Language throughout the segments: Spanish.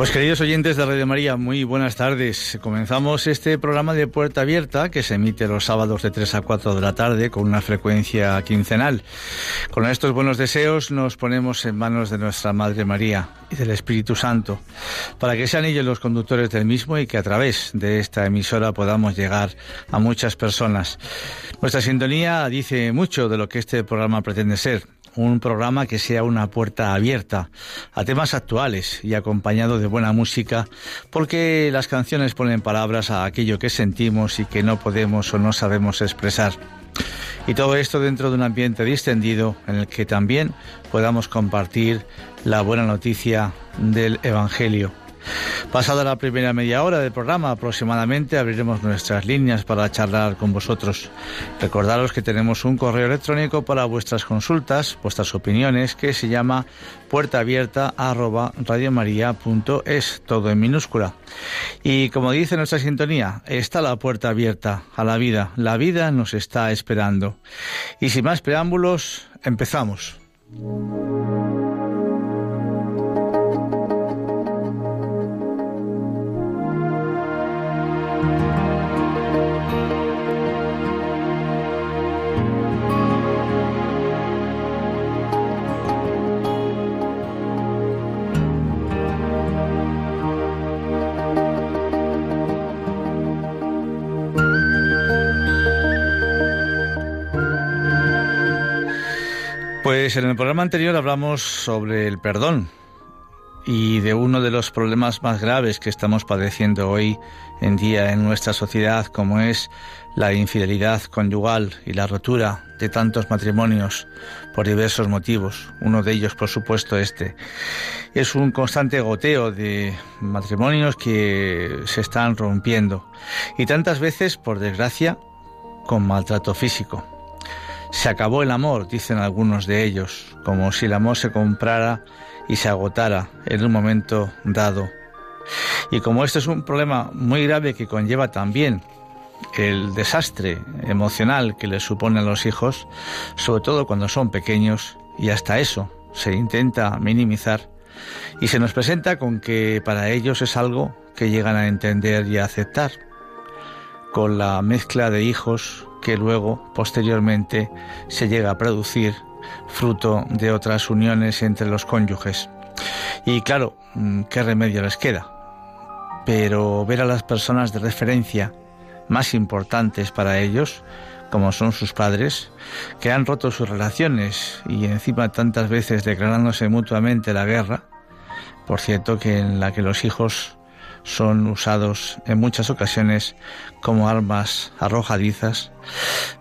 Pues queridos oyentes de Radio María, muy buenas tardes. Comenzamos este programa de Puerta Abierta que se emite los sábados de 3 a 4 de la tarde con una frecuencia quincenal. Con estos buenos deseos nos ponemos en manos de nuestra Madre María y del Espíritu Santo para que sean ellos los conductores del mismo y que a través de esta emisora podamos llegar a muchas personas. Nuestra sintonía dice mucho de lo que este programa pretende ser un programa que sea una puerta abierta a temas actuales y acompañado de buena música, porque las canciones ponen palabras a aquello que sentimos y que no podemos o no sabemos expresar. Y todo esto dentro de un ambiente distendido en el que también podamos compartir la buena noticia del Evangelio. Pasada la primera media hora del programa aproximadamente abriremos nuestras líneas para charlar con vosotros. Recordaros que tenemos un correo electrónico para vuestras consultas, vuestras opiniones, que se llama puerta abierta todo en minúscula. Y como dice nuestra sintonía, está la puerta abierta a la vida. La vida nos está esperando. Y sin más preámbulos, empezamos. Pues en el programa anterior hablamos sobre el perdón y de uno de los problemas más graves que estamos padeciendo hoy en día en nuestra sociedad, como es la infidelidad conyugal y la rotura de tantos matrimonios por diversos motivos. Uno de ellos, por supuesto, este. Es un constante goteo de matrimonios que se están rompiendo y tantas veces, por desgracia, con maltrato físico. Se acabó el amor, dicen algunos de ellos, como si el amor se comprara y se agotara en un momento dado. Y como este es un problema muy grave que conlleva también el desastre emocional que les supone a los hijos, sobre todo cuando son pequeños, y hasta eso se intenta minimizar, y se nos presenta con que para ellos es algo que llegan a entender y a aceptar, con la mezcla de hijos que luego, posteriormente, se llega a producir fruto de otras uniones entre los cónyuges. Y claro, mm, ¿qué remedio les queda? Pero ver a las personas de referencia más importantes para ellos, como son sus padres, que han roto sus relaciones y encima tantas veces declarándose mutuamente la guerra, por cierto que en la que los hijos son usados en muchas ocasiones como armas arrojadizas,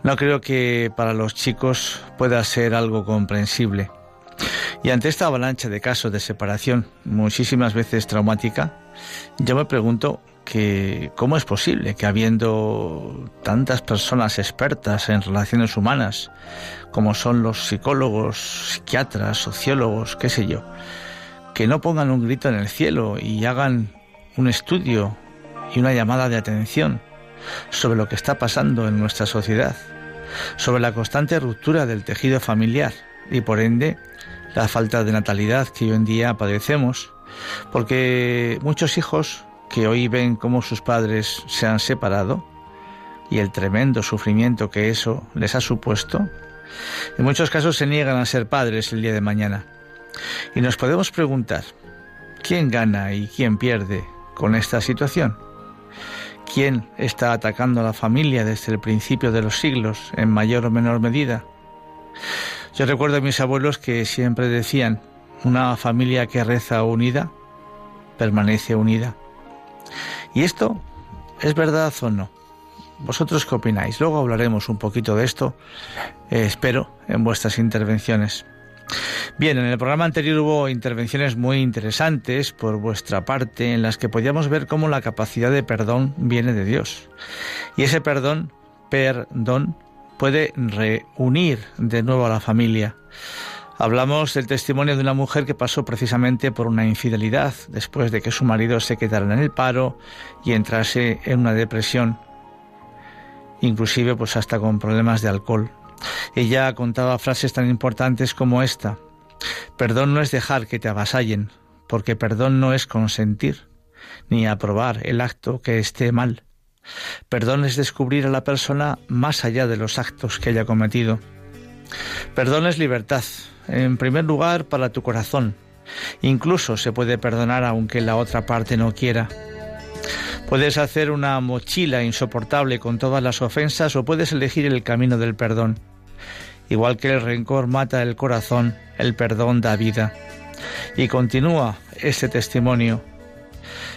no creo que para los chicos pueda ser algo comprensible. Y ante esta avalancha de casos de separación, muchísimas veces traumática, yo me pregunto que cómo es posible que habiendo tantas personas expertas en relaciones humanas, como son los psicólogos, psiquiatras, sociólogos, qué sé yo, que no pongan un grito en el cielo y hagan un estudio y una llamada de atención sobre lo que está pasando en nuestra sociedad, sobre la constante ruptura del tejido familiar y por ende la falta de natalidad que hoy en día padecemos, porque muchos hijos que hoy ven cómo sus padres se han separado y el tremendo sufrimiento que eso les ha supuesto, en muchos casos se niegan a ser padres el día de mañana. Y nos podemos preguntar, ¿quién gana y quién pierde con esta situación? ¿Quién está atacando a la familia desde el principio de los siglos en mayor o menor medida? Yo recuerdo a mis abuelos que siempre decían, una familia que reza unida, permanece unida. ¿Y esto es verdad o no? ¿Vosotros qué opináis? Luego hablaremos un poquito de esto, eh, espero, en vuestras intervenciones. Bien, en el programa anterior hubo intervenciones muy interesantes por vuestra parte en las que podíamos ver cómo la capacidad de perdón viene de Dios. Y ese perdón, perdón, puede reunir de nuevo a la familia. Hablamos del testimonio de una mujer que pasó precisamente por una infidelidad después de que su marido se quedara en el paro y entrase en una depresión, inclusive pues hasta con problemas de alcohol. Ella contaba frases tan importantes como esta: Perdón no es dejar que te avasallen, porque perdón no es consentir ni aprobar el acto que esté mal. Perdón es descubrir a la persona más allá de los actos que haya cometido. Perdón es libertad, en primer lugar para tu corazón. Incluso se puede perdonar aunque la otra parte no quiera. Puedes hacer una mochila insoportable con todas las ofensas o puedes elegir el camino del perdón. Igual que el rencor mata el corazón, el perdón da vida. Y continúa ese testimonio.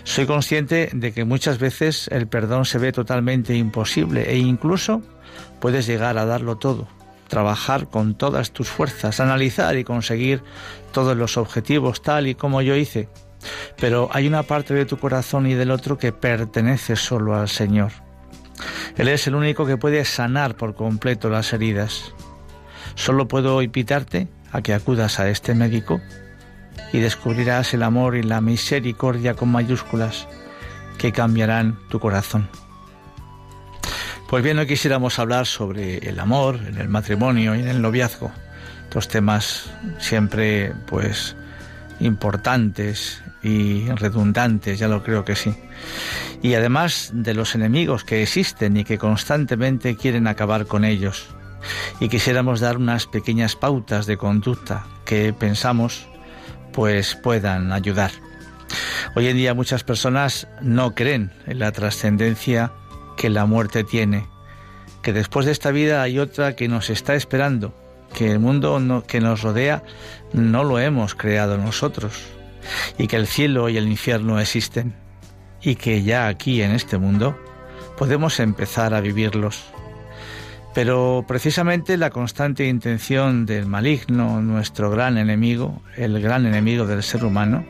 Soy consciente de que muchas veces el perdón se ve totalmente imposible e incluso puedes llegar a darlo todo, trabajar con todas tus fuerzas, analizar y conseguir todos los objetivos tal y como yo hice. Pero hay una parte de tu corazón y del otro que pertenece solo al Señor. Él es el único que puede sanar por completo las heridas. Solo puedo invitarte a que acudas a este médico y descubrirás el amor y la misericordia con mayúsculas que cambiarán tu corazón. Pues bien, hoy quisiéramos hablar sobre el amor en el matrimonio y en el noviazgo. Dos temas siempre, pues, importantes y redundantes, ya lo creo que sí. Y además de los enemigos que existen y que constantemente quieren acabar con ellos. Y quisiéramos dar unas pequeñas pautas de conducta que pensamos pues puedan ayudar. Hoy en día muchas personas no creen en la trascendencia que la muerte tiene, que después de esta vida hay otra que nos está esperando, que el mundo que nos rodea no lo hemos creado nosotros, y que el cielo y el infierno existen, y que ya aquí en este mundo podemos empezar a vivirlos. Pero precisamente la constante intención del maligno, nuestro gran enemigo, el gran enemigo del ser humano,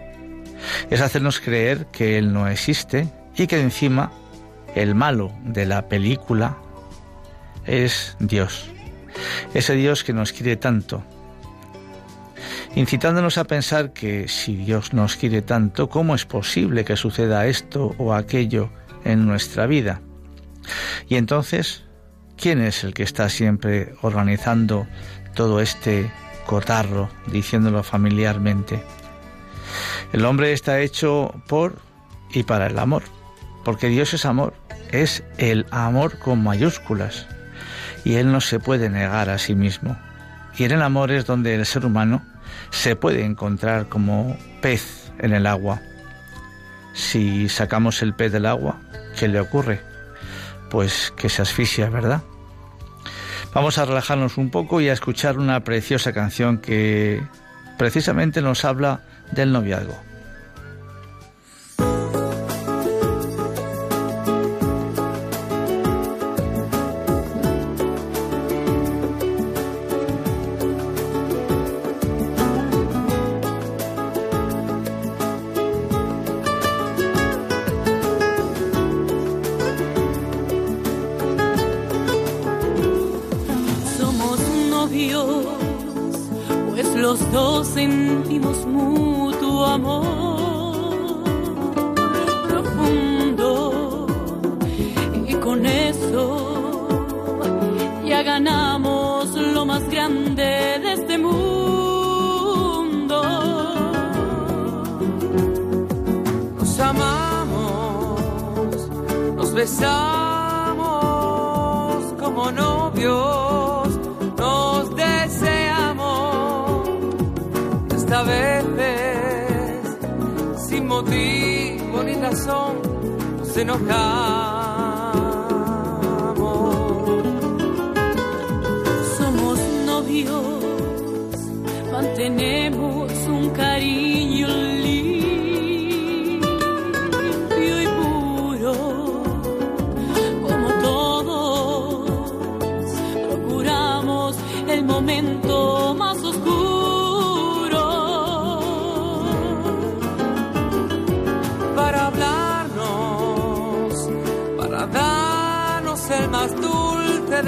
es hacernos creer que Él no existe y que encima el malo de la película es Dios, ese Dios que nos quiere tanto, incitándonos a pensar que si Dios nos quiere tanto, ¿cómo es posible que suceda esto o aquello en nuestra vida? Y entonces ¿Quién es el que está siempre organizando todo este cotarro, diciéndolo familiarmente? El hombre está hecho por y para el amor, porque Dios es amor, es el amor con mayúsculas, y Él no se puede negar a sí mismo. Y en el amor es donde el ser humano se puede encontrar como pez en el agua. Si sacamos el pez del agua, ¿qué le ocurre? Pues que se asfixia, ¿verdad? Vamos a relajarnos un poco y a escuchar una preciosa canción que precisamente nos habla del noviazgo. Besamos como novios nos deseamos. Esta vez sin motivo ni razón nos enojamos.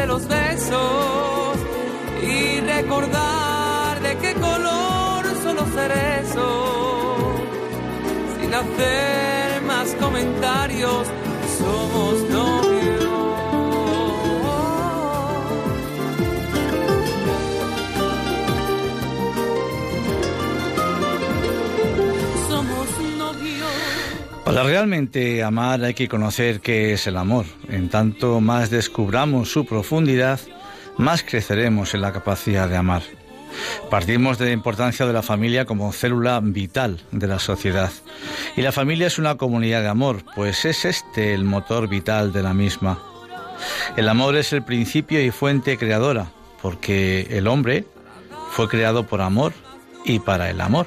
De los besos y recordar de qué color son los cerezos. Sin hacer más comentarios somos novios. Para realmente amar hay que conocer qué es el amor. En tanto más descubramos su profundidad, más creceremos en la capacidad de amar. Partimos de la importancia de la familia como célula vital de la sociedad. Y la familia es una comunidad de amor, pues es este el motor vital de la misma. El amor es el principio y fuente creadora, porque el hombre fue creado por amor y para el amor.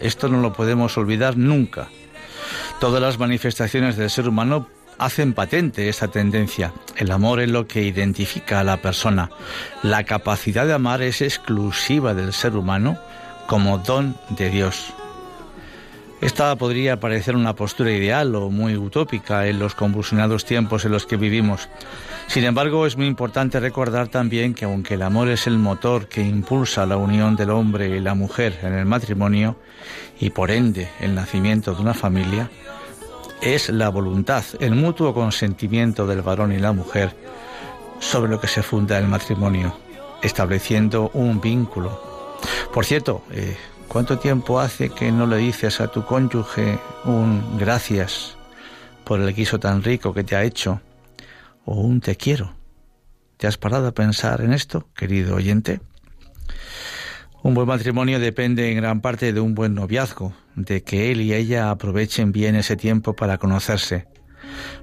Esto no lo podemos olvidar nunca. Todas las manifestaciones del ser humano hacen patente esta tendencia. El amor es lo que identifica a la persona. La capacidad de amar es exclusiva del ser humano como don de Dios. Esta podría parecer una postura ideal o muy utópica en los convulsionados tiempos en los que vivimos. Sin embargo, es muy importante recordar también que aunque el amor es el motor que impulsa la unión del hombre y la mujer en el matrimonio y por ende el nacimiento de una familia, es la voluntad, el mutuo consentimiento del varón y la mujer sobre lo que se funda el matrimonio, estableciendo un vínculo. Por cierto, eh, ¿cuánto tiempo hace que no le dices a tu cónyuge un gracias por el guiso tan rico que te ha hecho o un te quiero? ¿Te has parado a pensar en esto, querido oyente? Un buen matrimonio depende en gran parte de un buen noviazgo, de que él y ella aprovechen bien ese tiempo para conocerse.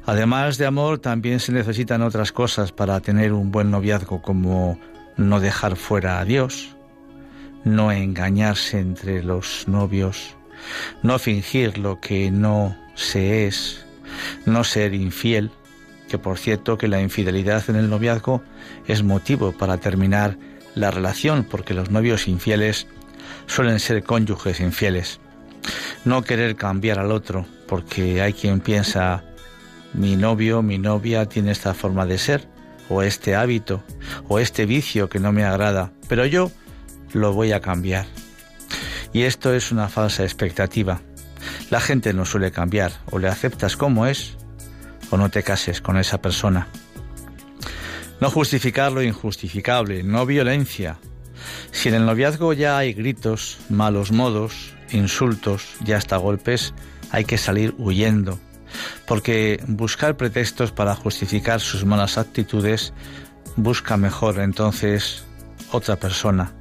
Además de amor, también se necesitan otras cosas para tener un buen noviazgo, como no dejar fuera a Dios, no engañarse entre los novios, no fingir lo que no se es, no ser infiel, que por cierto que la infidelidad en el noviazgo es motivo para terminar la relación, porque los novios infieles suelen ser cónyuges infieles. No querer cambiar al otro, porque hay quien piensa, mi novio, mi novia tiene esta forma de ser, o este hábito, o este vicio que no me agrada, pero yo lo voy a cambiar. Y esto es una falsa expectativa. La gente no suele cambiar, o le aceptas como es, o no te cases con esa persona. No justificar lo injustificable, no violencia. Si en el noviazgo ya hay gritos, malos modos, insultos y hasta golpes, hay que salir huyendo, porque buscar pretextos para justificar sus malas actitudes busca mejor entonces otra persona.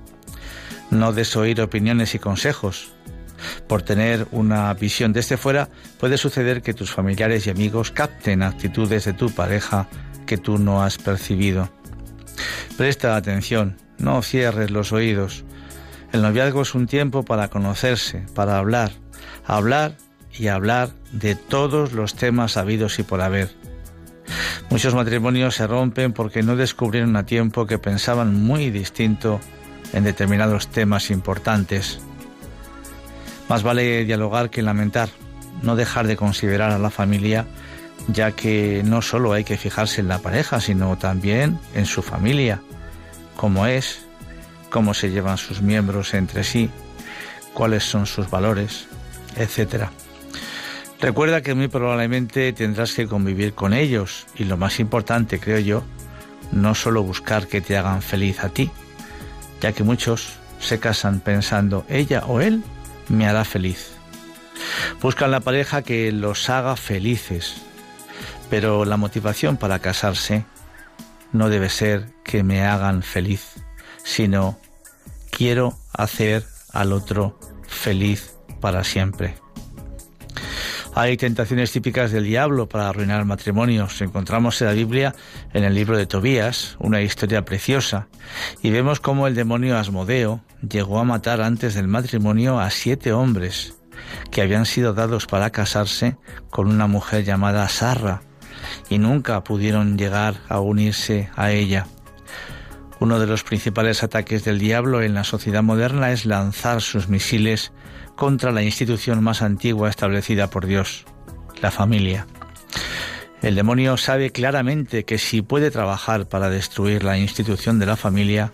No desoír opiniones y consejos. Por tener una visión desde fuera, puede suceder que tus familiares y amigos capten actitudes de tu pareja que tú no has percibido. Presta atención, no cierres los oídos. El noviazgo es un tiempo para conocerse, para hablar, hablar y hablar de todos los temas habidos y por haber. Muchos matrimonios se rompen porque no descubrieron a tiempo que pensaban muy distinto en determinados temas importantes. Más vale dialogar que lamentar, no dejar de considerar a la familia ya que no solo hay que fijarse en la pareja, sino también en su familia, cómo es, cómo se llevan sus miembros entre sí, cuáles son sus valores, etc. Recuerda que muy probablemente tendrás que convivir con ellos y lo más importante, creo yo, no solo buscar que te hagan feliz a ti, ya que muchos se casan pensando ella o él me hará feliz. Buscan la pareja que los haga felices, pero la motivación para casarse no debe ser que me hagan feliz, sino quiero hacer al otro feliz para siempre. Hay tentaciones típicas del diablo para arruinar matrimonios. Encontramos en la Biblia, en el libro de Tobías, una historia preciosa, y vemos cómo el demonio Asmodeo llegó a matar antes del matrimonio a siete hombres que habían sido dados para casarse con una mujer llamada Sarra, y nunca pudieron llegar a unirse a ella. Uno de los principales ataques del diablo en la sociedad moderna es lanzar sus misiles contra la institución más antigua establecida por Dios, la familia. El demonio sabe claramente que si puede trabajar para destruir la institución de la familia,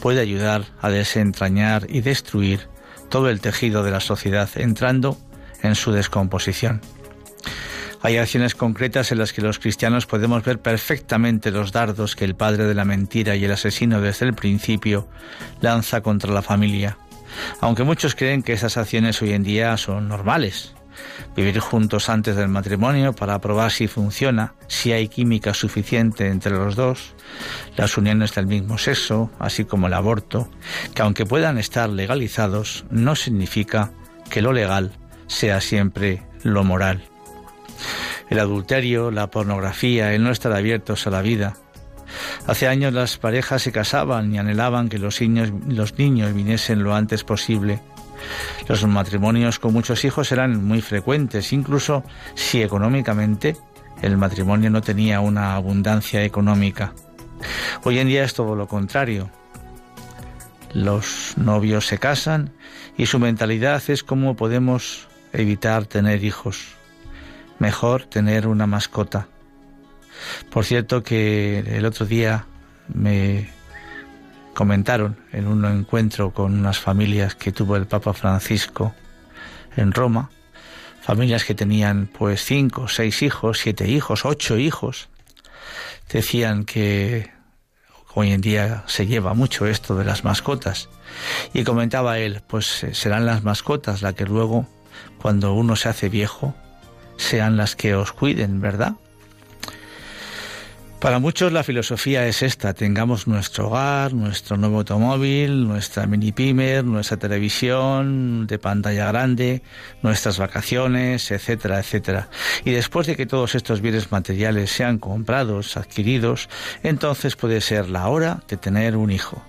puede ayudar a desentrañar y destruir todo el tejido de la sociedad entrando en su descomposición. Hay acciones concretas en las que los cristianos podemos ver perfectamente los dardos que el padre de la mentira y el asesino desde el principio lanza contra la familia, aunque muchos creen que esas acciones hoy en día son normales. Vivir juntos antes del matrimonio para probar si funciona, si hay química suficiente entre los dos, las uniones del mismo sexo, así como el aborto, que aunque puedan estar legalizados, no significa que lo legal sea siempre lo moral el adulterio, la pornografía, el no estar abiertos a la vida. Hace años las parejas se casaban y anhelaban que los niños, los niños viniesen lo antes posible. Los matrimonios con muchos hijos eran muy frecuentes, incluso si económicamente el matrimonio no tenía una abundancia económica. Hoy en día es todo lo contrario. Los novios se casan y su mentalidad es cómo podemos evitar tener hijos mejor tener una mascota. Por cierto que el otro día me comentaron en un encuentro con unas familias que tuvo el Papa Francisco en Roma, familias que tenían pues cinco, seis hijos, siete hijos, ocho hijos, decían que hoy en día se lleva mucho esto de las mascotas. Y comentaba él, pues serán las mascotas las que luego, cuando uno se hace viejo, sean las que os cuiden, ¿verdad? Para muchos la filosofía es esta, tengamos nuestro hogar, nuestro nuevo automóvil, nuestra mini pimer, nuestra televisión de pantalla grande, nuestras vacaciones, etcétera, etcétera. Y después de que todos estos bienes materiales sean comprados, adquiridos, entonces puede ser la hora de tener un hijo.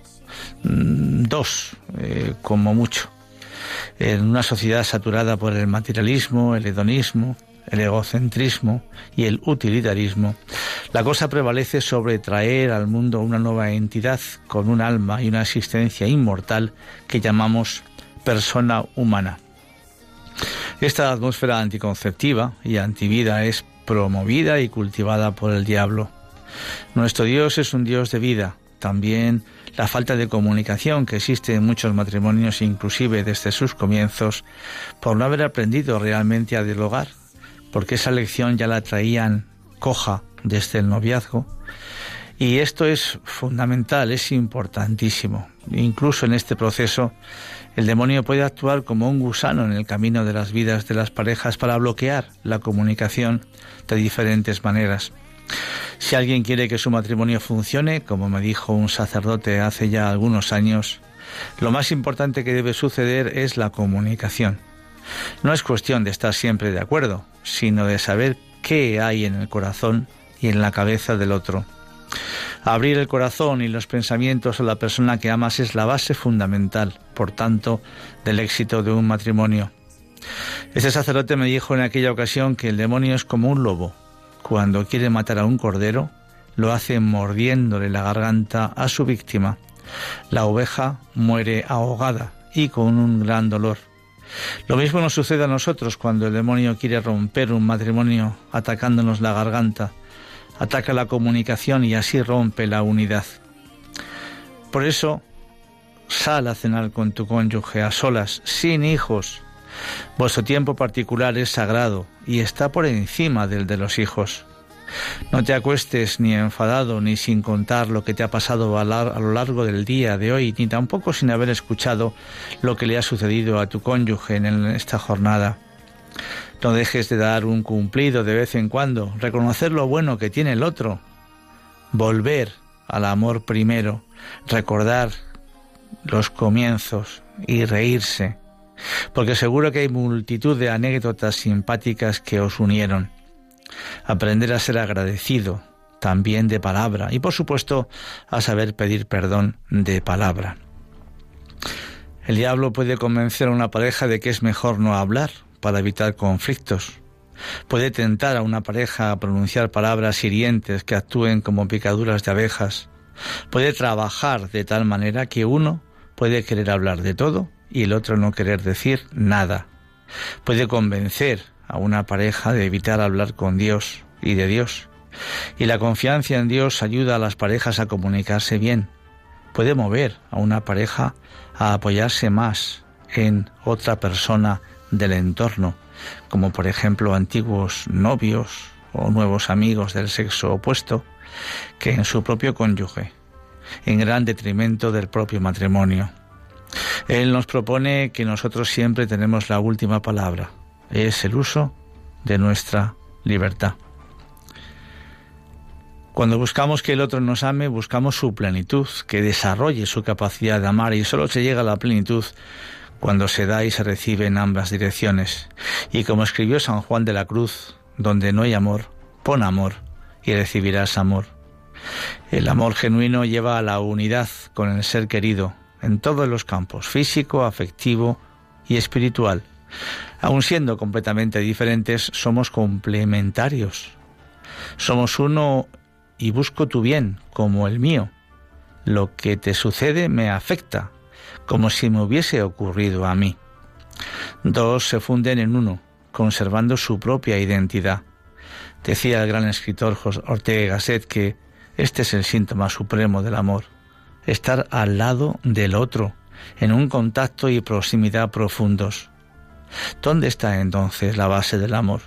Mm, dos, eh, como mucho. En una sociedad saturada por el materialismo, el hedonismo, el egocentrismo y el utilitarismo, la cosa prevalece sobre traer al mundo una nueva entidad con un alma y una existencia inmortal que llamamos persona humana. Esta atmósfera anticonceptiva y antivida es promovida y cultivada por el diablo. Nuestro Dios es un Dios de vida, también la falta de comunicación que existe en muchos matrimonios, inclusive desde sus comienzos, por no haber aprendido realmente a dialogar, porque esa lección ya la traían coja desde el noviazgo. Y esto es fundamental, es importantísimo. Incluso en este proceso, el demonio puede actuar como un gusano en el camino de las vidas de las parejas para bloquear la comunicación de diferentes maneras. Si alguien quiere que su matrimonio funcione, como me dijo un sacerdote hace ya algunos años, lo más importante que debe suceder es la comunicación. No es cuestión de estar siempre de acuerdo, sino de saber qué hay en el corazón y en la cabeza del otro. Abrir el corazón y los pensamientos a la persona que amas es la base fundamental, por tanto, del éxito de un matrimonio. Ese sacerdote me dijo en aquella ocasión que el demonio es como un lobo. Cuando quiere matar a un cordero, lo hace mordiéndole la garganta a su víctima. La oveja muere ahogada y con un gran dolor. Lo mismo nos sucede a nosotros cuando el demonio quiere romper un matrimonio atacándonos la garganta, ataca la comunicación y así rompe la unidad. Por eso, Sal a cenar con tu cónyuge a solas, sin hijos. Vuestro tiempo particular es sagrado y está por encima del de los hijos. No te acuestes ni enfadado ni sin contar lo que te ha pasado a, lo largo del día de hoy, ni tampoco sin haber escuchado lo que le ha sucedido a tu cónyuge en esta jornada. No dejes de dar un cumplido de vez en cuando, reconocer lo bueno que tiene el otro, volver al amor primero, recordar los comienzos y reírse, porque seguro que hay multitud de anécdotas simpáticas que os unieron. Aprender a ser agradecido, también de palabra, y por supuesto a saber pedir perdón de palabra. El diablo puede convencer a una pareja de que es mejor no hablar para evitar conflictos. Puede tentar a una pareja a pronunciar palabras hirientes que actúen como picaduras de abejas. Puede trabajar de tal manera que uno puede querer hablar de todo y el otro no querer decir nada. Puede convencer a una pareja de evitar hablar con Dios y de Dios. Y la confianza en Dios ayuda a las parejas a comunicarse bien. Puede mover a una pareja a apoyarse más en otra persona del entorno, como por ejemplo antiguos novios o nuevos amigos del sexo opuesto, que en su propio cónyuge, en gran detrimento del propio matrimonio. Él nos propone que nosotros siempre tenemos la última palabra, es el uso de nuestra libertad. Cuando buscamos que el otro nos ame, buscamos su plenitud, que desarrolle su capacidad de amar y solo se llega a la plenitud cuando se da y se recibe en ambas direcciones. Y como escribió San Juan de la Cruz, donde no hay amor, pon amor y recibirás amor. El amor genuino lleva a la unidad con el ser querido en todos los campos, físico, afectivo y espiritual. Aun siendo completamente diferentes, somos complementarios. Somos uno y busco tu bien como el mío. Lo que te sucede me afecta, como si me hubiese ocurrido a mí. Dos se funden en uno, conservando su propia identidad. Decía el gran escritor Ortega Gasset que este es el síntoma supremo del amor, estar al lado del otro, en un contacto y proximidad profundos. ¿Dónde está entonces la base del amor?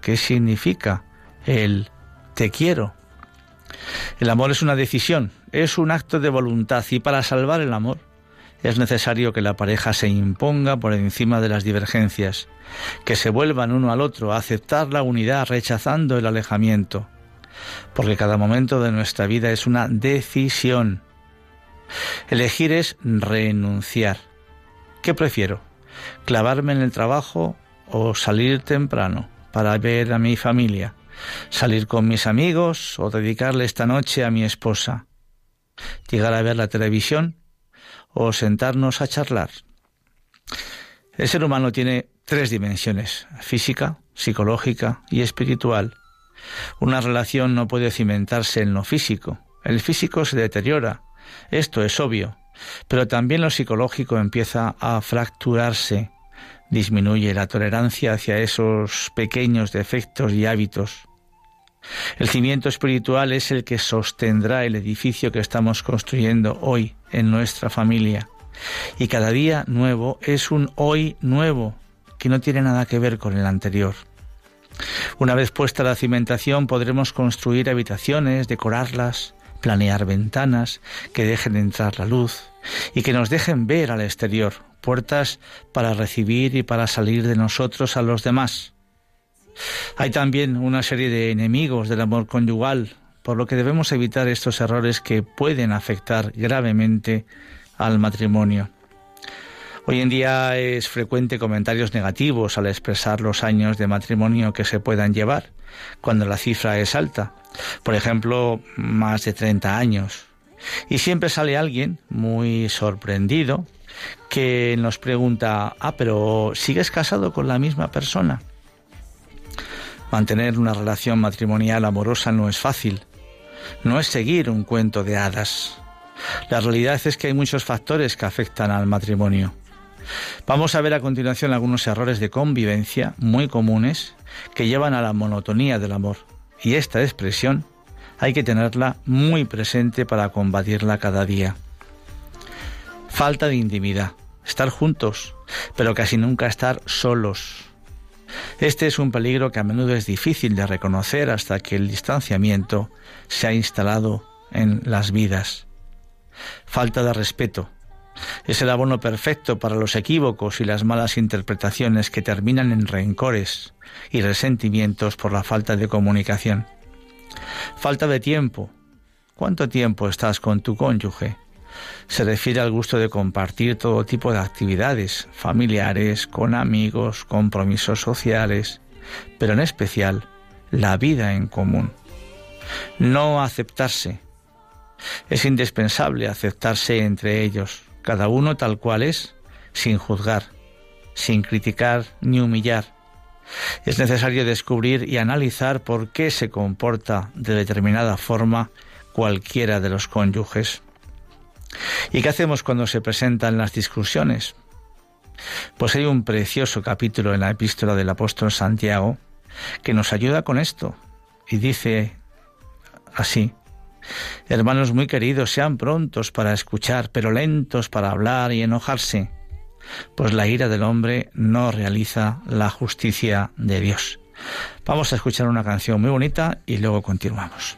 ¿Qué significa el te quiero? El amor es una decisión, es un acto de voluntad y para salvar el amor es necesario que la pareja se imponga por encima de las divergencias, que se vuelvan uno al otro a aceptar la unidad rechazando el alejamiento, porque cada momento de nuestra vida es una decisión. Elegir es renunciar. ¿Qué prefiero? ¿Clavarme en el trabajo o salir temprano para ver a mi familia? ¿Salir con mis amigos o dedicarle esta noche a mi esposa? ¿Llegar a ver la televisión o sentarnos a charlar? El ser humano tiene tres dimensiones, física, psicológica y espiritual. Una relación no puede cimentarse en lo físico. El físico se deteriora, esto es obvio, pero también lo psicológico empieza a fracturarse, disminuye la tolerancia hacia esos pequeños defectos y hábitos. El cimiento espiritual es el que sostendrá el edificio que estamos construyendo hoy en nuestra familia. Y cada día nuevo es un hoy nuevo que no tiene nada que ver con el anterior. Una vez puesta la cimentación podremos construir habitaciones, decorarlas, planear ventanas que dejen entrar la luz y que nos dejen ver al exterior, puertas para recibir y para salir de nosotros a los demás. Hay también una serie de enemigos del amor conyugal, por lo que debemos evitar estos errores que pueden afectar gravemente al matrimonio. Hoy en día es frecuente comentarios negativos al expresar los años de matrimonio que se puedan llevar, cuando la cifra es alta, por ejemplo, más de 30 años. Y siempre sale alguien muy sorprendido que nos pregunta, ah, pero ¿sigues casado con la misma persona? Mantener una relación matrimonial amorosa no es fácil, no es seguir un cuento de hadas. La realidad es que hay muchos factores que afectan al matrimonio. Vamos a ver a continuación algunos errores de convivencia muy comunes que llevan a la monotonía del amor. Y esta expresión hay que tenerla muy presente para combatirla cada día. Falta de intimidad, estar juntos, pero casi nunca estar solos. Este es un peligro que a menudo es difícil de reconocer hasta que el distanciamiento se ha instalado en las vidas. Falta de respeto. Es el abono perfecto para los equívocos y las malas interpretaciones que terminan en rencores y resentimientos por la falta de comunicación. Falta de tiempo. ¿Cuánto tiempo estás con tu cónyuge? Se refiere al gusto de compartir todo tipo de actividades familiares, con amigos, compromisos sociales, pero en especial la vida en común. No aceptarse. Es indispensable aceptarse entre ellos, cada uno tal cual es, sin juzgar, sin criticar ni humillar. Es necesario descubrir y analizar por qué se comporta de determinada forma cualquiera de los cónyuges. ¿Y qué hacemos cuando se presentan las discusiones? Pues hay un precioso capítulo en la epístola del apóstol Santiago que nos ayuda con esto y dice así, Hermanos muy queridos, sean prontos para escuchar, pero lentos para hablar y enojarse, pues la ira del hombre no realiza la justicia de Dios. Vamos a escuchar una canción muy bonita y luego continuamos.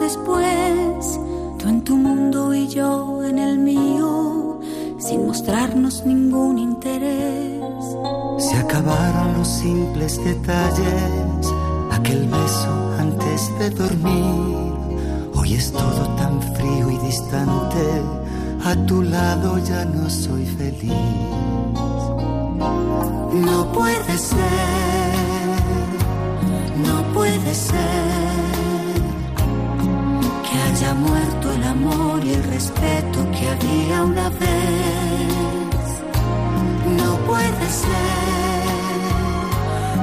Después, tú en tu mundo y yo en el mío, sin mostrarnos ningún interés. Se acabaron los simples detalles, aquel beso antes de dormir. Hoy es todo tan frío y distante, a tu lado ya no soy feliz. No puede ser, puede ser haya muerto el amor y el respeto que había una vez. No puede ser,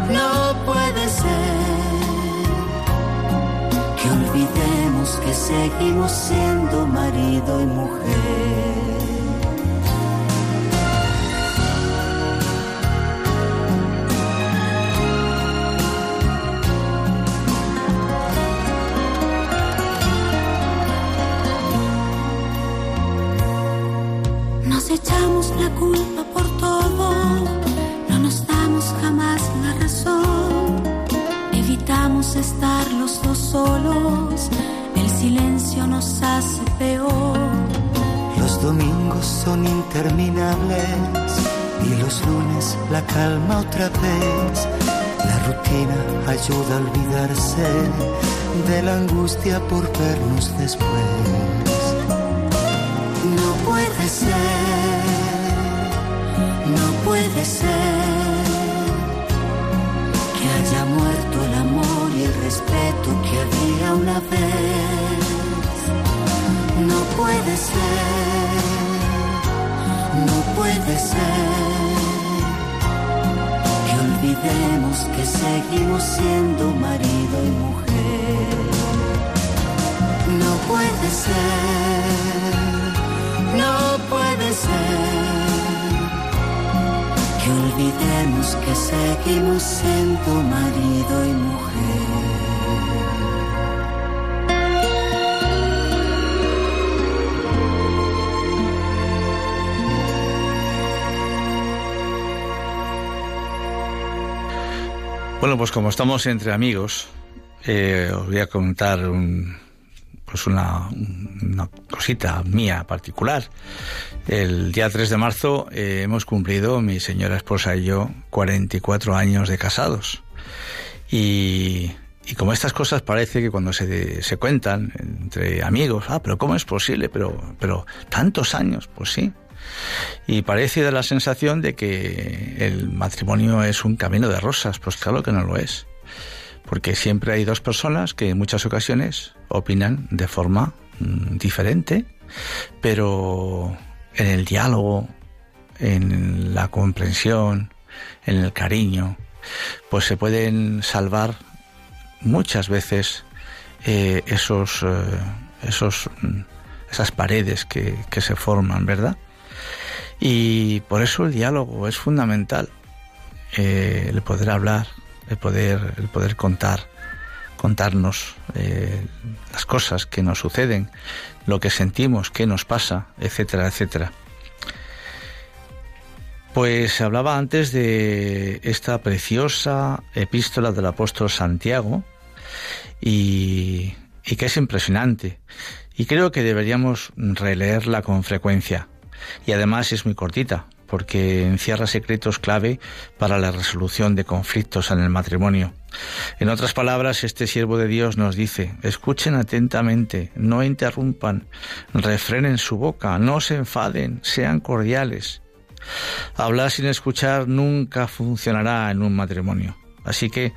no puede ser que olvidemos que seguimos siendo marido y mujer. Culpa por todo, no nos damos jamás la razón. Evitamos estar los dos solos, el silencio nos hace peor. Los domingos son interminables y los lunes la calma otra vez. La rutina ayuda a olvidarse de la angustia por vernos después. No puede ser no puede ser que haya muerto el amor y el respeto que había una vez. No puede ser, no puede ser que olvidemos que seguimos siendo marido y mujer. No puede ser, no puede ser olvidemos que seguimos siendo marido y mujer. Bueno, pues como estamos entre amigos, eh, os voy a contar un, pues una, una, cosita mía particular. El día 3 de marzo eh, hemos cumplido, mi señora esposa y yo, 44 años de casados. Y, y como estas cosas parece que cuando se, se cuentan entre amigos, ah, pero ¿cómo es posible? Pero, pero tantos años, pues sí. Y parece dar la sensación de que el matrimonio es un camino de rosas, pues claro que no lo es porque siempre hay dos personas que en muchas ocasiones opinan de forma mm, diferente, pero en el diálogo, en la comprensión, en el cariño, pues se pueden salvar muchas veces eh, esos, eh, esos, mm, esas paredes que, que se forman, ¿verdad? Y por eso el diálogo es fundamental, eh, el poder hablar, el poder, el poder contar, contarnos eh, las cosas que nos suceden, lo que sentimos, qué nos pasa, etcétera, etcétera. Pues hablaba antes de esta preciosa epístola del apóstol Santiago y, y que es impresionante. Y creo que deberíamos releerla con frecuencia. Y además es muy cortita, porque encierra secretos clave para la resolución de conflictos en el matrimonio. En otras palabras, este siervo de Dios nos dice, escuchen atentamente, no interrumpan, refrenen su boca, no se enfaden, sean cordiales. Hablar sin escuchar nunca funcionará en un matrimonio. Así que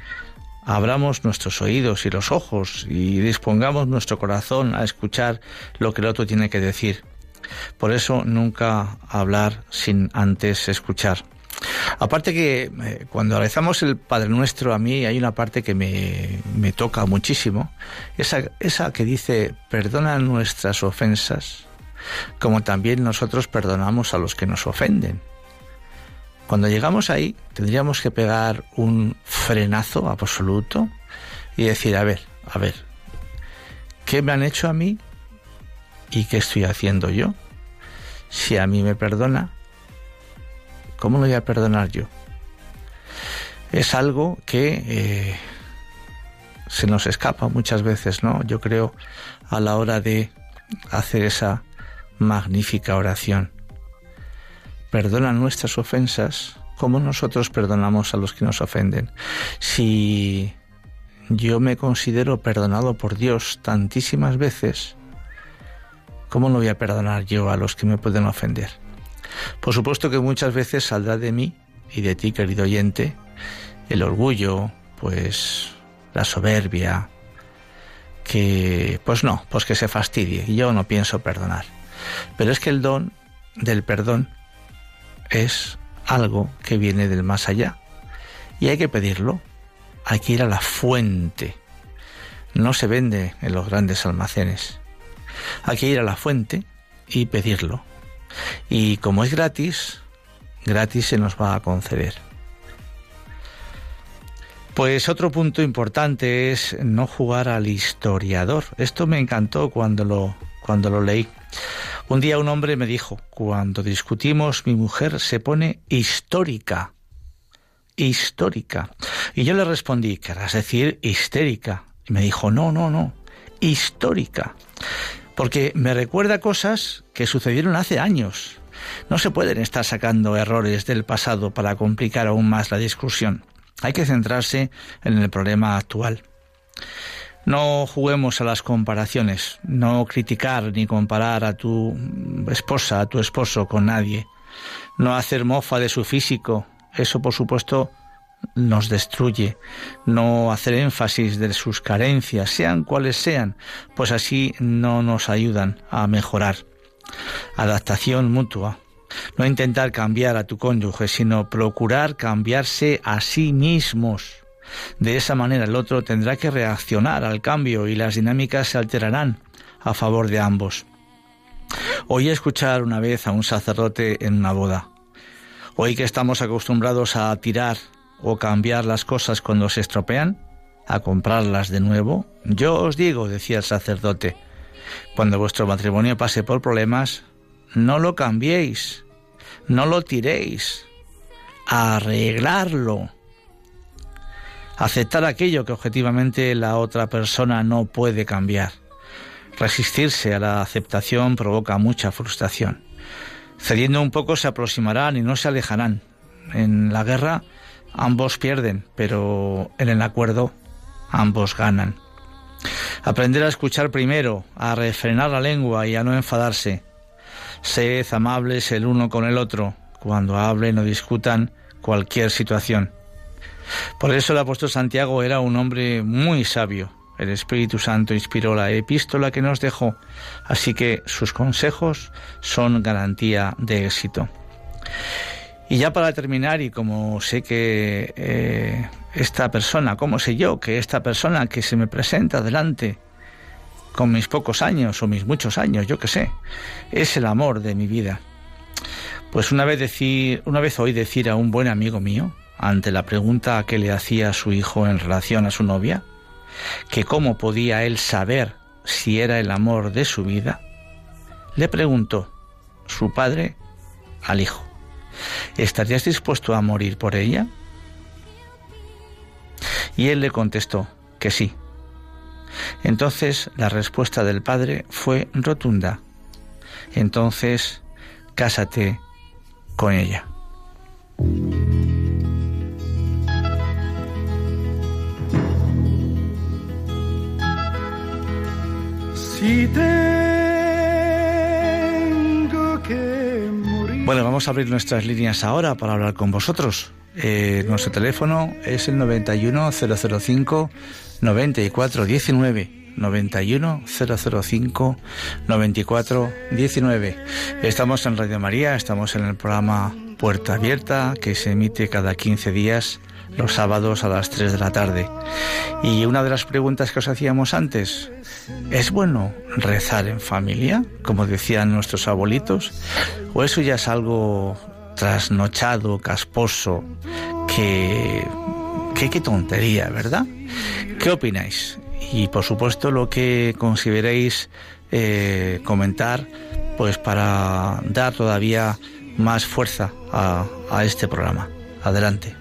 abramos nuestros oídos y los ojos y dispongamos nuestro corazón a escuchar lo que el otro tiene que decir. Por eso nunca hablar sin antes escuchar. Aparte que eh, cuando rezamos el Padre Nuestro, a mí hay una parte que me, me toca muchísimo, esa, esa que dice, perdona nuestras ofensas, como también nosotros perdonamos a los que nos ofenden. Cuando llegamos ahí, tendríamos que pegar un frenazo absoluto y decir, a ver, a ver, ¿qué me han hecho a mí y qué estoy haciendo yo? Si a mí me perdona, ¿cómo lo voy a perdonar yo? Es algo que eh, se nos escapa muchas veces, ¿no? Yo creo a la hora de hacer esa magnífica oración. Perdona nuestras ofensas como nosotros perdonamos a los que nos ofenden. Si yo me considero perdonado por Dios tantísimas veces, ¿cómo no voy a perdonar yo a los que me pueden ofender? Por supuesto que muchas veces saldrá de mí y de ti, querido oyente, el orgullo, pues la soberbia, que pues no, pues que se fastidie. Yo no pienso perdonar. Pero es que el don del perdón es algo que viene del más allá. Y hay que pedirlo. Hay que ir a la fuente. No se vende en los grandes almacenes. Hay que ir a la fuente y pedirlo. Y como es gratis, gratis se nos va a conceder. Pues otro punto importante es no jugar al historiador. Esto me encantó cuando lo, cuando lo leí. Un día un hombre me dijo, cuando discutimos mi mujer se pone histórica. Histórica. Y yo le respondí, querrás decir histérica. Y me dijo, no, no, no, histórica. Porque me recuerda cosas que sucedieron hace años. No se pueden estar sacando errores del pasado para complicar aún más la discusión. Hay que centrarse en el problema actual. No juguemos a las comparaciones, no criticar ni comparar a tu esposa, a tu esposo con nadie, no hacer mofa de su físico, eso por supuesto nos destruye, no hacer énfasis de sus carencias, sean cuales sean, pues así no nos ayudan a mejorar. Adaptación mutua, no intentar cambiar a tu cónyuge, sino procurar cambiarse a sí mismos de esa manera el otro tendrá que reaccionar al cambio y las dinámicas se alterarán a favor de ambos. Oí escuchar una vez a un sacerdote en una boda. Hoy que estamos acostumbrados a tirar o cambiar las cosas cuando se estropean, a comprarlas de nuevo, yo os digo, decía el sacerdote, cuando vuestro matrimonio pase por problemas, no lo cambiéis, no lo tiréis, arreglarlo aceptar aquello que objetivamente la otra persona no puede cambiar. Resistirse a la aceptación provoca mucha frustración. Cediendo un poco se aproximarán y no se alejarán. En la guerra ambos pierden, pero en el acuerdo ambos ganan. Aprender a escuchar primero, a refrenar la lengua y a no enfadarse. Sed amables el uno con el otro cuando hablen o discutan cualquier situación. Por eso el apóstol Santiago era un hombre muy sabio. El Espíritu Santo inspiró la epístola que nos dejó, así que sus consejos son garantía de éxito. Y ya para terminar, y como sé que eh, esta persona, como sé yo que esta persona que se me presenta delante con mis pocos años o mis muchos años, yo qué sé. Es el amor de mi vida. Pues una vez decir, una vez oí decir a un buen amigo mío, ante la pregunta que le hacía su hijo en relación a su novia, que cómo podía él saber si era el amor de su vida, le preguntó su padre al hijo, ¿estarías dispuesto a morir por ella? Y él le contestó que sí. Entonces la respuesta del padre fue rotunda. Entonces, cásate con ella. Si Bueno, vamos a abrir nuestras líneas ahora para hablar con vosotros. Eh, nuestro teléfono es el 91005 9419. 91005 9419. Estamos en Radio María, estamos en el programa Puerta Abierta que se emite cada 15 días los sábados a las 3 de la tarde. Y una de las preguntas que os hacíamos antes, ¿es bueno rezar en familia, como decían nuestros abuelitos? ¿O eso ya es algo trasnochado, casposo, que... que qué tontería, ¿verdad? ¿Qué opináis? Y por supuesto lo que consideréis eh, comentar, pues para dar todavía más fuerza a, a este programa. Adelante.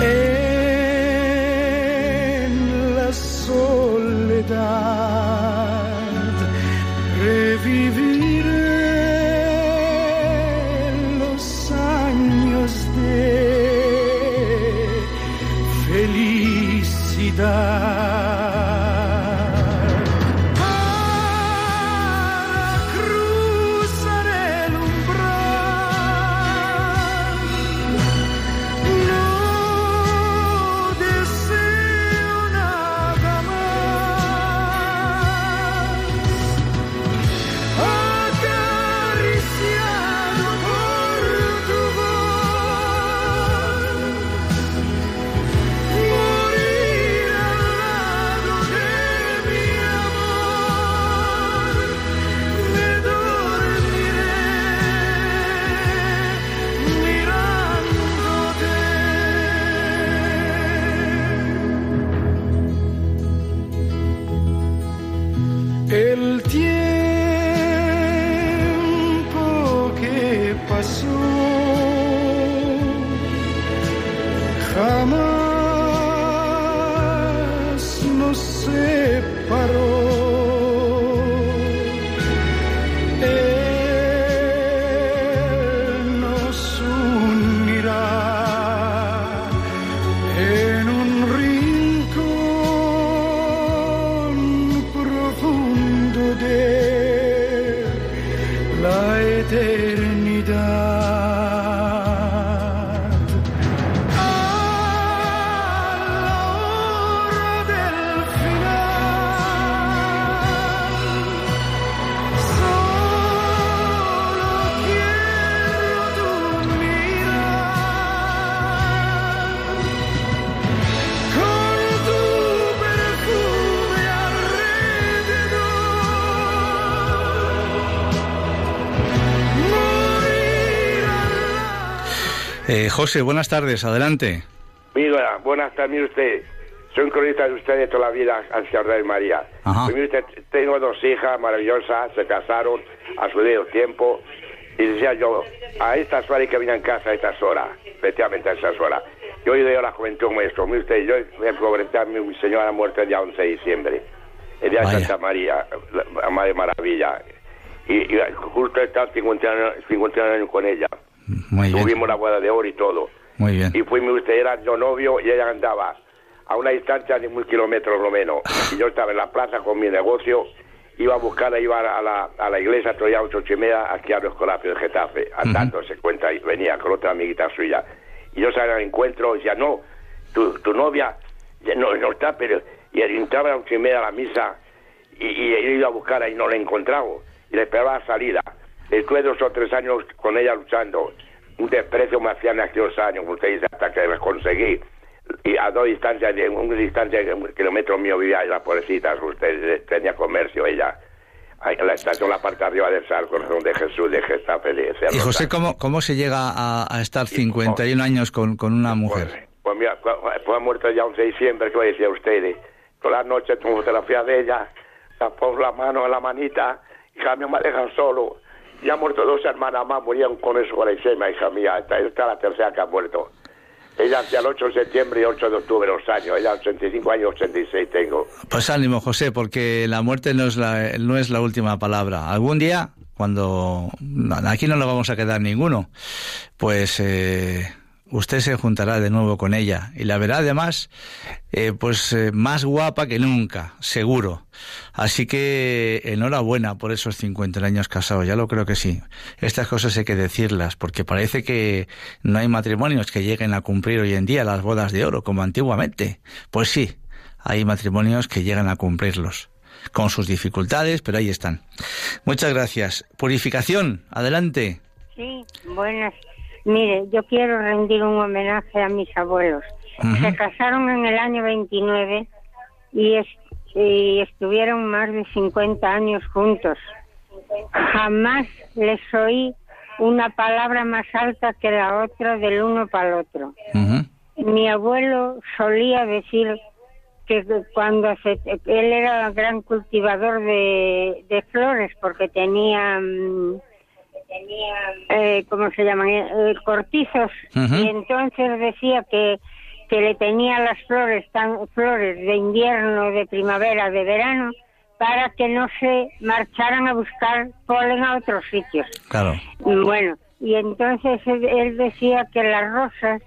En la soledad años Eh, José, buenas tardes, adelante. Mira, buenas tardes, mire usted. Soy un cronista de usted de toda la vida, Señor de María. Pues mire usted, tengo dos hijas maravillosas, se casaron a su debido tiempo. Y decía yo, a estas horas hay que venir en casa a estas horas, efectivamente a estas horas. Yo hoy de la juventud maestro. Mire usted, yo me pobrecía, mi, mi señora muerta el día 11 de diciembre, el día de. Santa María, la, la Madre Maravilla. Y, y justo he estado 51 años, 51 años con ella. Muy bien. Tuvimos la boda de oro y todo. Muy bien. Y fuimos, usted era yo novio y ella andaba a una distancia de mil kilómetros lo menos. Y yo estaba en la plaza con mi negocio, iba a buscarla, iba a la, a la iglesia, todavía ocho y media, aquí a los colapios de Getafe, andando, se cuenta, y venía con otra amiguita suya. Y yo salía al encuentro y decía, no, tu, tu novia no, no está, pero... Y entraba a las ocho y media a la misa y, y he ido a buscarla y no la he encontrado. Y le esperaba la salida. Estuve dos o tres años con ella luchando. Un desprecio me hacían aquellos años, como usted dice, hasta que la conseguí. y a dos distancias, de una distancia de un kilómetro mío vivía la pobrecita, usted tenía comercio ella. En la estación, la parte arriba del Sal, corazón de Jesús, de Gestafe, de Cerro. Y José, ¿cómo, cómo se llega a, a estar 51 años con, con una mujer? Pues, pues mira, pues, pues ha muerto ya 11 de diciembre, que decía usted. Por la noche tomo fotografía de ella, la pongo la mano en la manita, hija mía me dejan solo. Ya han muerto dos hermanas más, murieron con eso, con isema, hija mía. Esta, esta es la tercera que ha muerto. Ella hacia el 8 de septiembre y 8 de octubre, los años. Ella 85 años, 86 tengo. Pues ánimo, José, porque la muerte no es la, no es la última palabra. Algún día, cuando aquí no lo vamos a quedar ninguno, pues eh, usted se juntará de nuevo con ella y la verá además eh, pues eh, más guapa que nunca, seguro. Así que enhorabuena por esos 50 años casados, ya lo creo que sí. Estas cosas hay que decirlas porque parece que no hay matrimonios que lleguen a cumplir hoy en día las bodas de oro como antiguamente. Pues sí, hay matrimonios que llegan a cumplirlos con sus dificultades, pero ahí están. Muchas gracias. Purificación, adelante. Sí, buenas Mire, yo quiero rendir un homenaje a mis abuelos. Se casaron en el año 29 y, es, y estuvieron más de 50 años juntos. Jamás les oí una palabra más alta que la otra del uno para el otro. Mi abuelo solía decir que cuando se, él era gran cultivador de, de flores porque tenía mm, eh, ¿cómo se llaman? Eh, cortizos. Y entonces decía que, que le tenía las flores, tan, flores de invierno, de primavera, de verano, para que no se marcharan a buscar polen a otros sitios. Claro. Bueno, y entonces él, él decía que las rosas,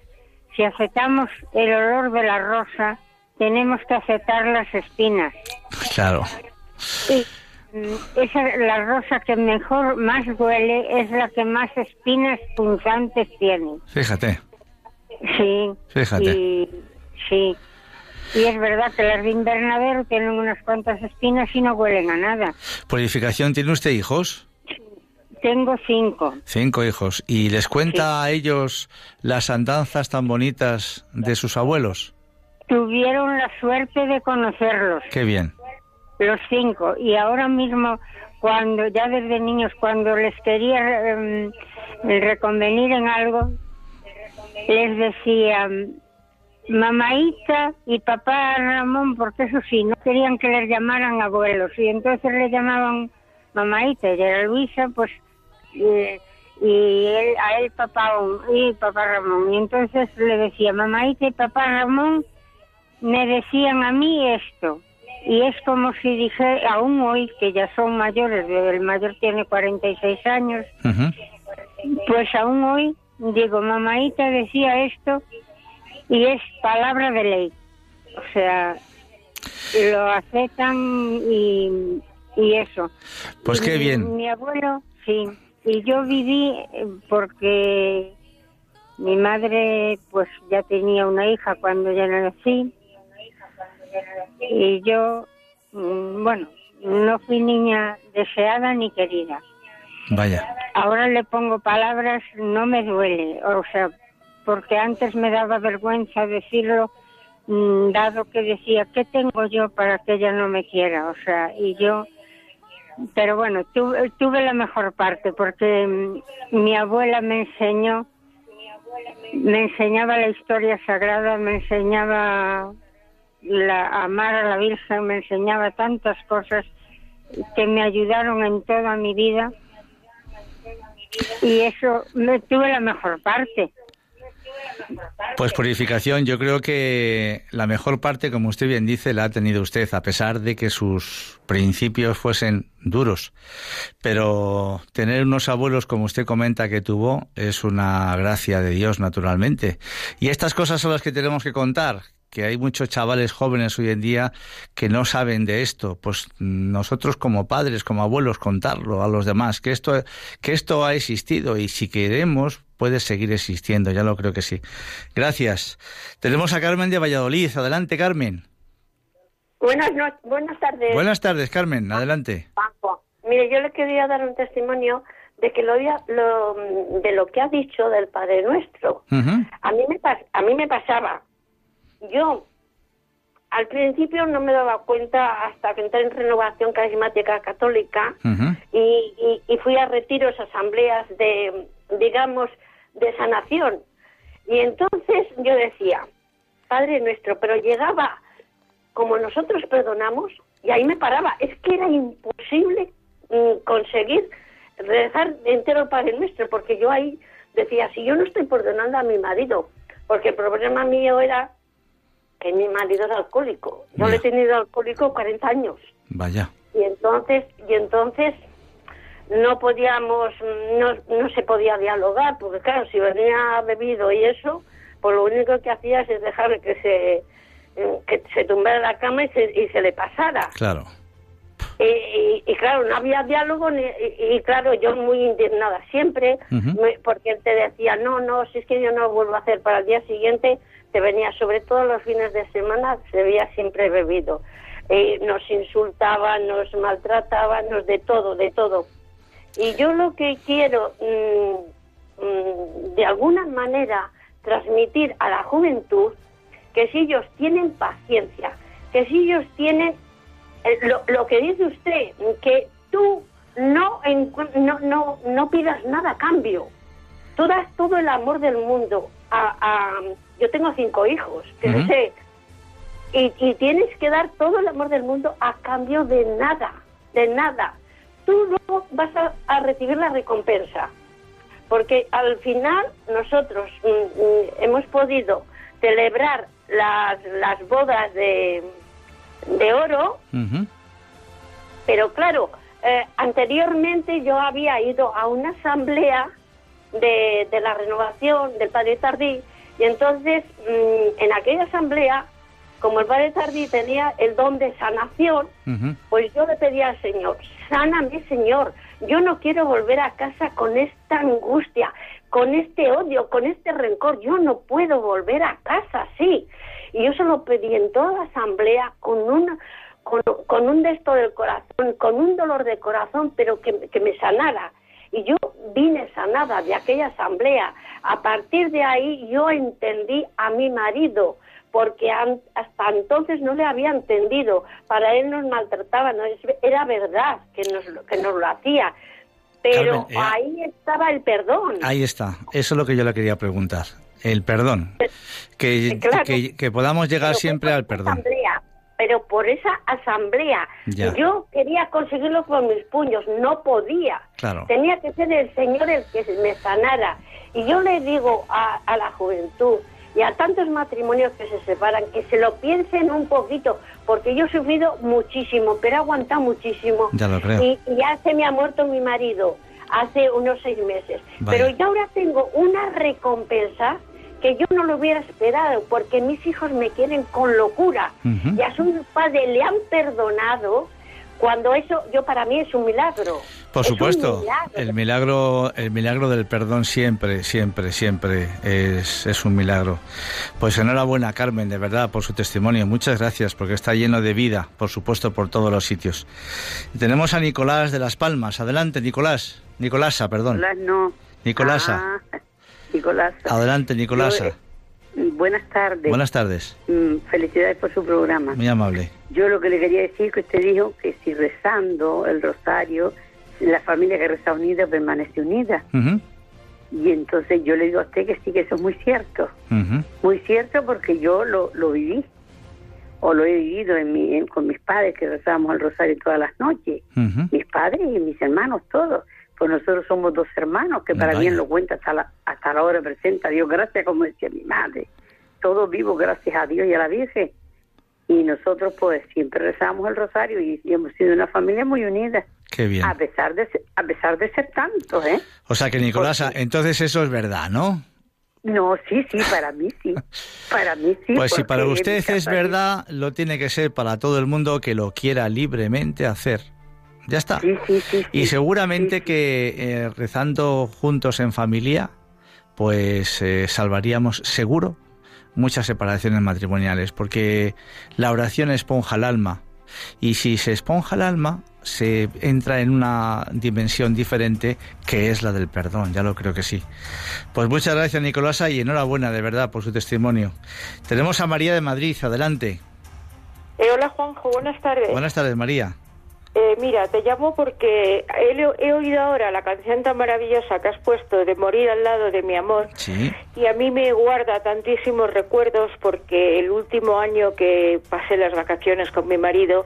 si aceptamos el olor de la rosa, tenemos que aceptar las espinas. Claro. Y, esa la rosa que mejor más huele es la que más espinas punzantes tiene. Fíjate. Sí. Fíjate. Y, sí. Y es verdad que las de invernadero tienen unas cuantas espinas y no huelen a nada. Purificación, ¿tiene usted hijos? Tengo cinco. Cinco hijos. ¿Y les cuenta a ellos las andanzas tan bonitas de sus abuelos? Tuvieron la suerte de conocerlos. Qué bien los cinco. Y ahora mismo, cuando ya desde niños, cuando les quería um, reconvenir en algo, les decía, mamaita y papá Ramón, porque eso sí, no querían que les llamaran abuelos. Y entonces le llamaban mamaita y era Luisa, pues... y él, a él papá y papá Ramón. Y entonces le decía, mamaita y papá Ramón me decían a mí esto y es como si dije, aún hoy, que ya son mayores, el mayor tiene 46 años, pues aún hoy digo, mamaita decía esto y es palabra de ley. O sea, lo aceptan y, y eso. Pues qué mi, bien. Mi abuelo, sí. Y yo viví eh, porque mi madre pues ya tenía una hija cuando yo nací y yo, mm, bueno, no fui niña deseada ni querida. Vaya. Ahora le pongo palabras, no me duele, o sea, porque antes me daba vergüenza decirlo, mm, dado que decía, ¿qué tengo yo para que ella no me quiera? O sea, y yo, pero bueno, tuve, tuve la mejor parte, porque mm, mi abuela me enseñó, me enseñaba la historia sagrada, me enseñaba la, amar a la Virgen me enseñaba tantas cosas que me ayudaron en toda mi vida y eso me tuve la mejor parte. Pues purificación, yo creo que la mejor parte, como usted bien dice, la ha tenido usted, a pesar de que sus principios fuesen duros. Pero tener unos abuelos, como usted comenta que tuvo, es una gracia de Dios, naturalmente. Y estas cosas son las que tenemos que contar, que hay muchos chavales jóvenes hoy en día que no saben de esto, pues nosotros como padres, como abuelos, contarlo a los demás, que esto, que esto ha existido y si queremos puede seguir existiendo, ya lo creo que sí. Gracias. Tenemos a Carmen de Valladolid. Adelante, Carmen. Buenas, no, buenas tardes. Buenas tardes, Carmen. Adelante. Paco. Mire, yo le quería dar un testimonio de que lo, lo de lo que ha dicho del Padre Nuestro. A mí me a mí me pasaba yo al principio no me daba cuenta hasta que entré en renovación carismática católica Ujú. y, y- y fui a retiros, asambleas de, digamos, de sanación. Y entonces yo decía, Padre nuestro, pero llegaba como nosotros perdonamos y ahí me paraba. Es que era imposible mm, conseguir rezar entero el Padre nuestro, porque yo ahí decía, si yo no estoy perdonando a mi marido, porque el problema mío era que mi marido era alcohólico. Yo le he tenido alcohólico 40 años. Vaya. Y entonces, y entonces no podíamos, no, no se podía dialogar, porque claro, si venía bebido y eso, pues lo único que hacías es dejarle que se que se tumbara en la cama y se, y se le pasara. Claro. Y, y- y claro, no había diálogo ni- y, y claro, yo muy indignada siempre, me- porque él te decía, no, no, si es que yo no lo vuelvo a hacer para el día siguiente, te venía sobre todo los fines de semana, se veía siempre bebido. Eh, nos insultaban, nos maltrataban, nos de todo, de todo. Y yo lo que quiero, mm, mm, de alguna manera, transmitir a la juventud, que si ellos tienen paciencia, que si ellos tienen eh, lo, lo que dice usted, que tú no, no, no, no pidas nada a cambio. Tú das todo el amor del mundo. A, a- yo tengo cinco hijos, que Ujú. sé, y, y tienes que dar todo el amor del mundo a cambio de nada, de nada. Tú luego vas a, a recibir la recompensa, porque al final nosotros mm, mm, hemos podido celebrar las, las bodas de, de oro, pero claro, eh, anteriormente yo había ido a una asamblea de, de la renovación del Padre Tardí y entonces mm, en aquella asamblea, como el Padre Tardí tenía el don de sanación, pues yo le pedía al Señor, sáname Señor, yo no quiero volver a casa con esta angustia, con este odio, con este rencor, yo no puedo volver a casa así. Y yo se lo pedí en toda la asamblea con una con, con un desto del corazón, con un dolor de corazón, pero que, que me sanara. Y yo vine sanada de aquella asamblea. A partir de ahí yo entendí a mi marido, porque hasta entonces no le había entendido. Para él nos maltrataba, no, es- era verdad que nos, lo- que nos lo hacía. Pero Carmen, eh, ahí estaba el perdón. Ahí está. Eso es lo que yo le quería preguntar. El perdón. Que, Eh, claro. que, que podamos llegar siempre al perdón. asamblea, pero por esa asamblea. Ya. Yo quería conseguirlo con mis puños, no podía. Claro. Tenía que ser el Señor el que me sanara. Y yo le digo a, a la juventud y a tantos matrimonios que se separan que se lo piensen un poquito, porque yo he sufrido muchísimo, pero he aguantado muchísimo. Ya lo creo. Y, y ya se me ha muerto mi marido hace unos seis meses. Vaya. Pero yo ahora tengo una recompensa que yo no lo hubiera esperado, porque mis hijos me quieren con locura. Y a su padre le han perdonado, cuando eso, yo para mí es un milagro. Por Es supuesto, milagro. el milagro, el milagro del perdón siempre, siempre, siempre es, es un milagro. Pues enhorabuena, Carmen, de verdad, por su testimonio. Muchas gracias, porque está lleno de vida, por supuesto, por todos los sitios. Tenemos a Nicolás de Las Palmas. Adelante, Nicolás. Nicolasa, perdón. Nicolás no. Nicolasa. Ah, Nicolás. Adelante, Nicolasa. Yo, eh, buenas tardes. Buenas tardes. Mm, Felicidades por su programa. Muy amable. Yo lo que le quería decir que usted dijo que si rezando el rosario, la familia que reza unida permanece unida. Y entonces yo le digo a usted que sí, que eso es muy cierto. Muy cierto porque yo lo, lo viví. O lo he vivido en mi, en- con mis padres que rezábamos el rosario todas las noches. Mis padres y mis hermanos, todos. Pues nosotros somos dos hermanos, que para Vaya. bien lo cuenta hasta la, hasta la hora presenta a Dios. Gracias, como decía mi madre. Todos vivos gracias a Dios y a la Virgen. Y nosotros pues siempre rezamos el rosario y, y hemos sido una familia muy unida. Qué bien. A pesar de ser, a pesar de ser tantos, ¿eh? O sea que, Nicolasa, entonces eso es verdad, ¿no? No, sí, sí, para mí sí. Para mí sí. Pues si para porque usted es verdad, lo tiene que ser para todo el mundo que lo quiera libremente hacer. Ya está. Sí, sí, sí. Y seguramente que eh, rezando juntos en familia, pues eh, salvaríamos seguro muchas separaciones matrimoniales, porque la oración esponja el alma. Y si se esponja el alma, se entra en una dimensión diferente que es la del perdón, ya lo creo que sí. Pues muchas gracias Nicolasa y enhorabuena de verdad por su testimonio. Tenemos a María de Madrid, adelante. Eh, hola Juanjo, buenas tardes. Buenas tardes María. Eh, mira, te llamo porque he, he, oído ahora la canción tan maravillosa que has puesto de Morir al lado de mi amor. Sí. Y a mí me guarda tantísimos recuerdos porque el último año que pasé las vacaciones con mi marido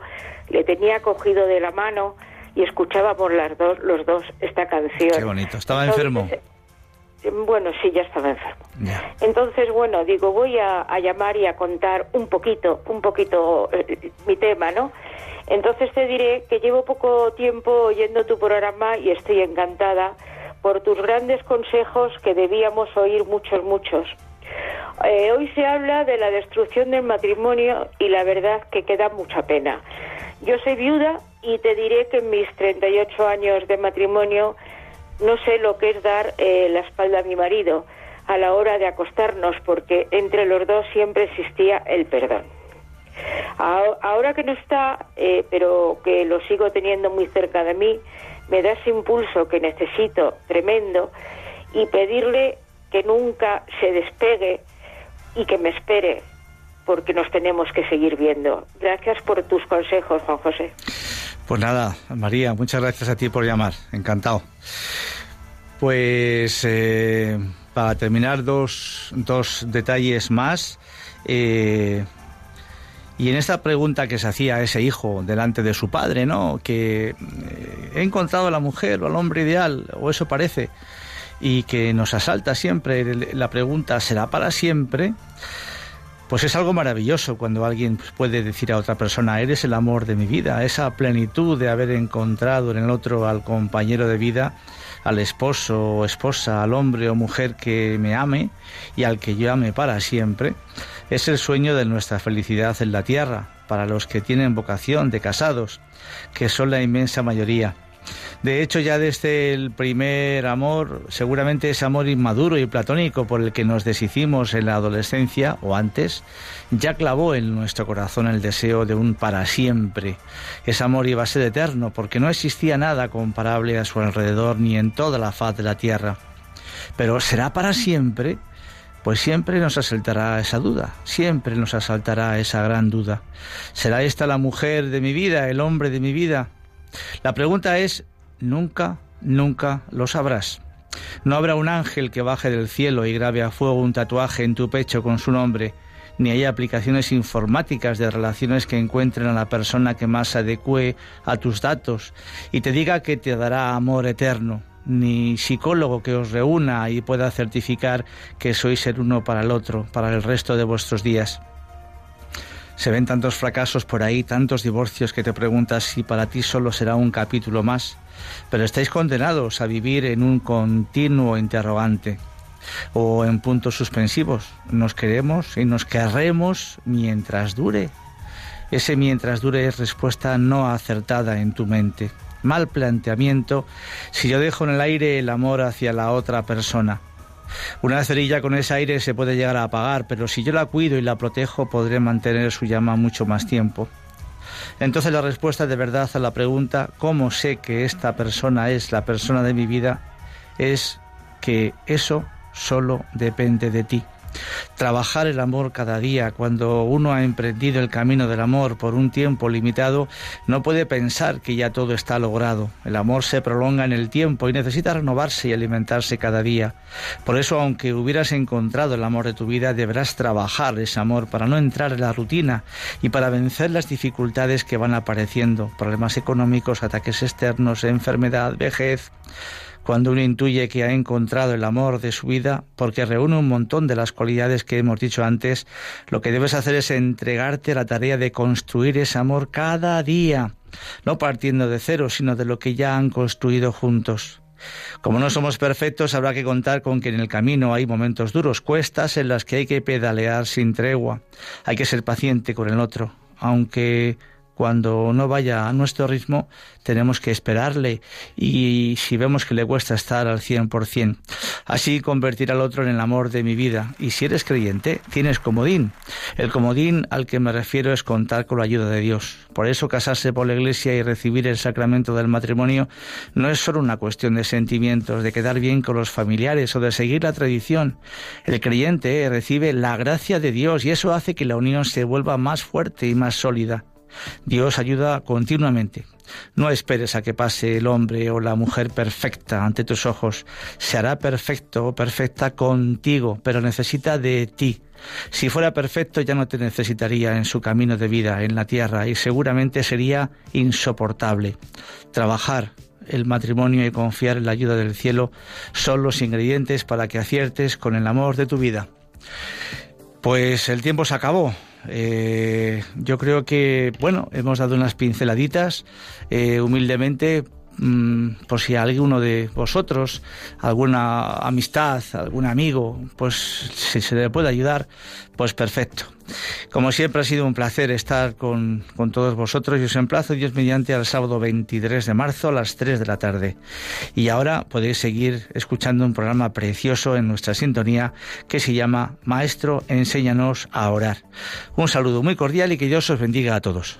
le tenía cogido de la mano y escuchábamos las dos, los dos esta canción. Qué bonito. ¿Estaba Entonces, enfermo? Eh, bueno, sí, ya estaba enfermo. Ya. Entonces, bueno, digo, voy a, a, llamar y a contar un poquito, un poquito eh, mi tema, ¿no? Entonces te diré que llevo poco tiempo oyendo tu programa y estoy encantada por tus grandes consejos que debíamos oír muchos, muchos. Eh, hoy se habla de la destrucción del matrimonio y la verdad que queda mucha pena. Yo soy viuda y te diré que en mis 38 años de matrimonio no sé lo que es dar eh, la espalda a mi marido a la hora de acostarnos porque entre los dos siempre existía el perdón. Ahora que no está, eh, pero que lo sigo teniendo muy cerca de mí, me da ese impulso que necesito tremendo y pedirle que nunca se despegue y que me espere porque nos tenemos que seguir viendo. Gracias por tus consejos, Juan José. Pues nada, María, muchas gracias a ti por llamar. Encantado. Pues eh, para terminar, dos, dos detalles más. Eh, y en esta pregunta que se hacía ese hijo delante de su padre, ¿no? Que eh, he encontrado a la mujer o al hombre ideal, o eso parece, y que nos asalta siempre la pregunta, ¿será para siempre? Pues es algo maravilloso cuando alguien puede decir a otra persona, eres el amor de mi vida, esa plenitud de haber encontrado en el otro al compañero de vida, al esposo o esposa, al hombre o mujer que me ame y al que yo ame para siempre, es el sueño de nuestra felicidad en la tierra, para los que tienen vocación de casados, que son la inmensa mayoría. De hecho, ya desde el primer amor, seguramente ese amor inmaduro y platónico por el que nos deshicimos en la adolescencia o antes, ya clavó en nuestro corazón el deseo de un para siempre. Ese amor iba a ser eterno porque no existía nada comparable a su alrededor ni en toda la faz de la tierra. Pero ¿será para siempre? Pues siempre nos asaltará esa duda, siempre nos asaltará esa gran duda. ¿Será esta la mujer de mi vida, el hombre de mi vida? La pregunta es, nunca, nunca lo sabrás. No habrá un ángel que baje del cielo y grabe a fuego un tatuaje en tu pecho con su nombre, ni hay aplicaciones informáticas de relaciones que encuentren a la persona que más adecue a tus datos y te diga que te dará amor eterno, ni psicólogo que os reúna y pueda certificar que sois el uno para el otro, para el resto de vuestros días. Se ven tantos fracasos por ahí, tantos divorcios que te preguntas si para ti solo será un capítulo más, pero estáis condenados a vivir en un continuo interrogante o en puntos suspensivos. Nos queremos y nos querremos mientras dure. Ese mientras dure es respuesta no acertada en tu mente. Mal planteamiento si yo dejo en el aire el amor hacia la otra persona. Una cerilla con ese aire se puede llegar a apagar, pero si yo la cuido y la protejo podré mantener su llama mucho más tiempo. Entonces la respuesta de verdad a la pregunta ¿cómo sé que esta persona es la persona de mi vida? es que eso solo depende de ti. Trabajar el amor cada día cuando uno ha emprendido el camino del amor por un tiempo limitado no puede pensar que ya todo está logrado. El amor se prolonga en el tiempo y necesita renovarse y alimentarse cada día. Por eso, aunque hubieras encontrado el amor de tu vida, deberás trabajar ese amor para no entrar en la rutina y para vencer las dificultades que van apareciendo, problemas económicos, ataques externos, enfermedad, vejez cuando uno intuye que ha encontrado el amor de su vida, porque reúne un montón de las cualidades que hemos dicho antes, lo que debes hacer es entregarte la tarea de construir ese amor cada día, no partiendo de cero, sino de lo que ya han construido juntos. Como no somos perfectos, habrá que contar con que en el camino hay momentos duros, cuestas en las que hay que pedalear sin tregua. Hay que ser paciente con el otro, aunque cuando no vaya a nuestro ritmo, tenemos que esperarle y si vemos que le cuesta estar al 100%. Así convertir al otro en el amor de mi vida. Y si eres creyente, tienes comodín. El comodín al que me refiero es contar con la ayuda de Dios. Por eso casarse por la iglesia y recibir el sacramento del matrimonio no es solo una cuestión de sentimientos, de quedar bien con los familiares o de seguir la tradición. El creyente recibe la gracia de Dios y eso hace que la unión se vuelva más fuerte y más sólida. Dios ayuda continuamente. No esperes a que pase el hombre o la mujer perfecta ante tus ojos. Se hará perfecto o perfecta contigo, pero necesita de ti. Si fuera perfecto ya no te necesitaría en su camino de vida en la tierra y seguramente sería insoportable. Trabajar el matrimonio y confiar en la ayuda del cielo son los ingredientes para que aciertes con el amor de tu vida. Pues el tiempo se acabó. Eh, yo creo que, bueno, hemos dado unas pinceladitas eh, humildemente mm, por si alguno de vosotros, alguna amistad, algún amigo, pues si se le puede ayudar, pues perfecto. Como siempre ha sido un placer estar con, con, todos vosotros y os emplazo Dios mediante al sábado 23 de marzo a las 3 de la tarde. Y ahora podéis seguir escuchando un programa precioso en nuestra sintonía que se llama Maestro, enséñanos a orar. Un saludo muy cordial y que Dios os bendiga a todos.